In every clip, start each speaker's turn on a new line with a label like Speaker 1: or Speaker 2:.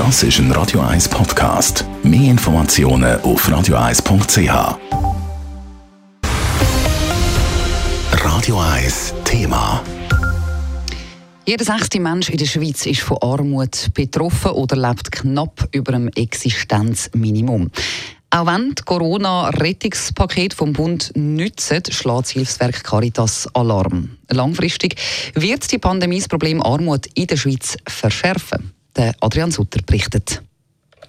Speaker 1: Das ist ein Radio 1 Podcast. Mehr Informationen auf radio1.ch. Radio 1 Thema.
Speaker 2: Jeder sechste Mensch in der Schweiz ist von Armut betroffen oder lebt knapp über dem Existenzminimum. Auch wenn das Corona-Rettungspaket vom Bund nützt, schlägt das Hilfswerk Caritas Alarm. Langfristig wird die Pandemie das Problem Armut in der Schweiz verschärfen. Der Adrian Sutter berichtet.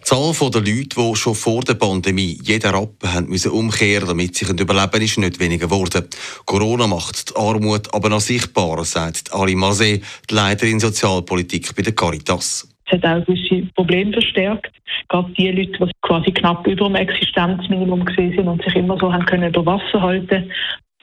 Speaker 3: Die Zahl der Leute, die schon vor der Pandemie jeden Rappen haben müssen umkehren damit sich ein Überleben ist, nicht weniger geworden. Corona macht die Armut aber noch sichtbarer, sagt Ali Mazé, die Leiterin Sozialpolitik bei der Caritas.
Speaker 4: Es hat auch gewisse Probleme verstärkt. Gerade die Leute, die quasi knapp über dem Existenzminimum gesehen sind und sich immer so haben können über Wasser halten,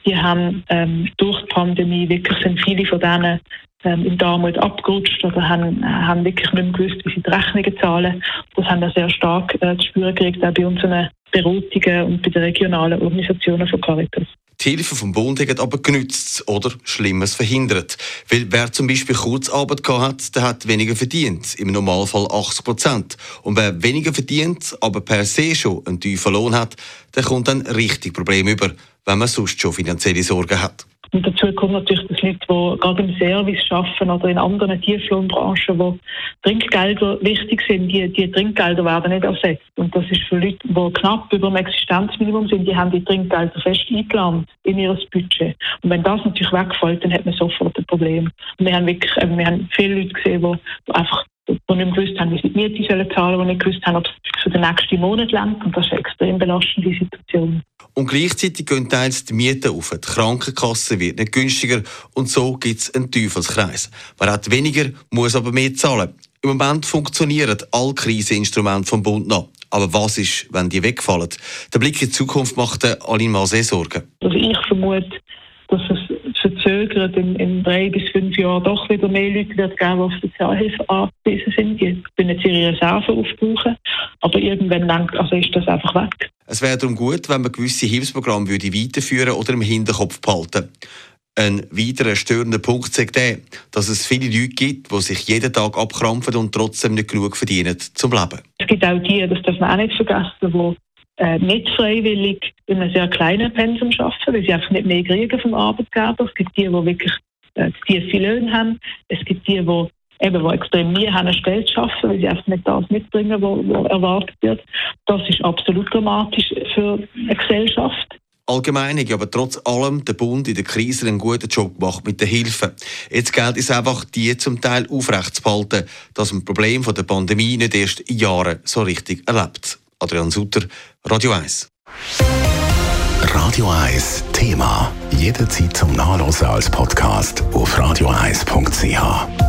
Speaker 4: die haben ähm, durch die Pandemie wirklich sind viele von denen ähm, in der Armut abgerutscht oder haben, haben wirklich nicht mehr gewusst, wie sie die Rechnungen zahlen. Das haben wir sehr stark äh, zu spüren gekriegt, auch bei unseren Beratungen und bei den regionalen Organisationen von Caritas.
Speaker 3: Die Hilfe vom Bund hat aber genützt oder Schlimmes verhindert. Weil wer zum Beispiel Kurzarbeit hat, der hat weniger verdient. Im Normalfall 80 Prozent. Und wer weniger verdient, aber per se schon einen tiefen Lohn hat, der kommt dann richtig Probleme über, wenn man sonst schon finanzielle Sorgen hat.
Speaker 4: Und dazu kommt natürlich, dass Leute, die gerade im Service arbeiten oder in anderen Tieflohnbranchen, wo Trinkgelder wichtig sind, die, die Trinkgelder werden nicht ersetzt. Und das ist für Leute, die knapp über dem Existenzminimum sind, die haben die Trinkgelder fest eingeplant in ihr Budget. Und wenn das natürlich wegfällt, dann hat man sofort ein Problem. Und wir haben wirklich, wir haben viele Leute gesehen, die einfach die nicht gewusst haben, wie sie die Miete zahlen sollen, die nicht gewusst haben, ob es für den nächsten Monat langt. Und das ist eine extrem belastende Situation.
Speaker 3: Und gleichzeitig gehen teils die Mieten auf. Die Krankenkasse wird nicht günstiger und so gibt es einen Teufelskreis. Man hat weniger, muss aber mehr zahlen. Im Moment funktionieren alle Kriseninstrumente vom Bund noch. Aber was ist, wenn die wegfallen? Der Blick in die Zukunft macht Aline Masé Sorgen.
Speaker 4: Also ich vermute, dass es verzögert in, in, drei bis fünf Jahren doch wieder mehr Leute wird geben, die auf Sozialhilfe angewiesen sind. Die können jetzt ihre Reserven aufbrauchen, aber irgendwann langt, also ist das einfach weg.
Speaker 3: Es wäre darum gut, wenn man gewisse Hilfsprogramme würde weiterführen oder im Hinterkopf behalten. Ein weiterer störender Punkt ist der, dass es viele Leute gibt, die sich jeden Tag abkrampfen und trotzdem nicht genug verdienen zum Leben.
Speaker 4: Es gibt auch die, das darf man auch nicht vergessen, die äh, nicht freiwillig in einem sehr kleinen Pensum arbeiten, weil sie einfach nicht mehr kriegen vom Arbeitgeber. Es gibt die, die wirklich äh, tiefe Löhne haben. Es gibt die, die eben, die extrem nie haben, Geld zu schaffen, weil sie einfach nicht das mitbringen, was erwartet wird. Das ist absolut dramatisch für eine Gesellschaft.
Speaker 3: Allgemein aber trotz allem der Bund in der Krise einen guten Job gemacht mit der Hilfe. Jetzt gilt es einfach, die zum Teil aufrechtzuerhalten, dass man das Problem der Pandemie nicht erst in Jahren so richtig erlebt. Adrian Sutter, Radio 1.
Speaker 1: Radio 1 Thema. Jederzeit zum Nachlesen als Podcast auf radio1.ch.